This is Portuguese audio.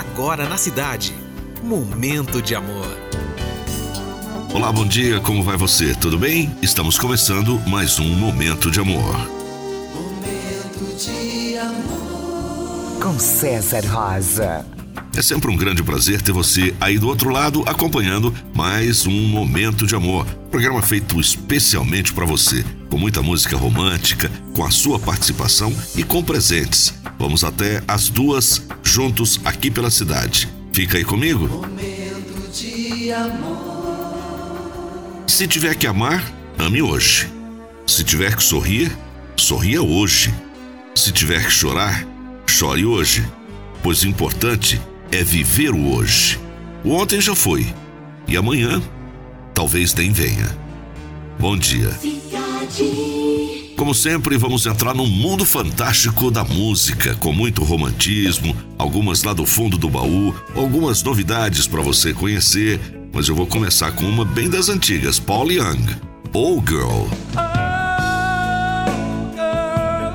agora na cidade. Momento de amor. Olá, bom dia, como vai você? Tudo bem? Estamos começando mais um Momento de Amor. Momento de amor. Com César Rosa. É sempre um grande prazer ter você aí do outro lado acompanhando mais um Momento de Amor. Programa feito especialmente para você, com muita música romântica, com a sua participação e com presentes. Vamos até as duas juntos aqui pela cidade. Fica aí comigo? Momento de amor. Se tiver que amar, ame hoje. Se tiver que sorrir, sorria hoje. Se tiver que chorar, chore hoje. Pois o importante é viver o hoje. O ontem já foi. E amanhã talvez nem venha. Bom dia. Como sempre, vamos entrar num mundo fantástico da música, com muito romantismo, algumas lá do fundo do baú, algumas novidades para você conhecer, mas eu vou começar com uma bem das antigas, Paul Young, Oh Girl. Oh, girl,